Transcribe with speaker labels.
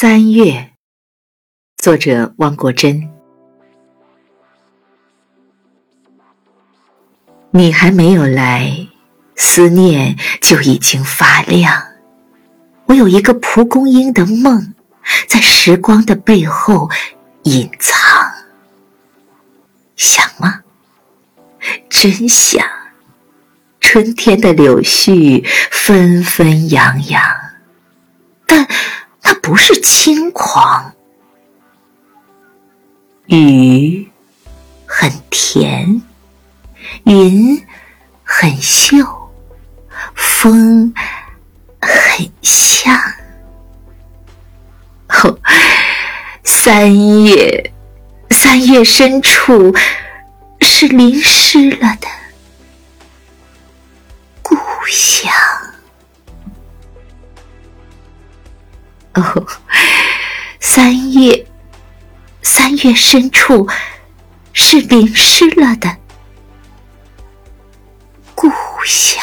Speaker 1: 三月，作者汪国真。你还没有来，思念就已经发亮。我有一个蒲公英的梦，在时光的背后隐藏。想吗？真想。春天的柳絮纷纷扬扬，它不是轻狂，雨很甜，云很秀，风很香。哦，三月，三月深处是淋湿了的故乡。哦，三月，三月深处是淋湿了的故乡。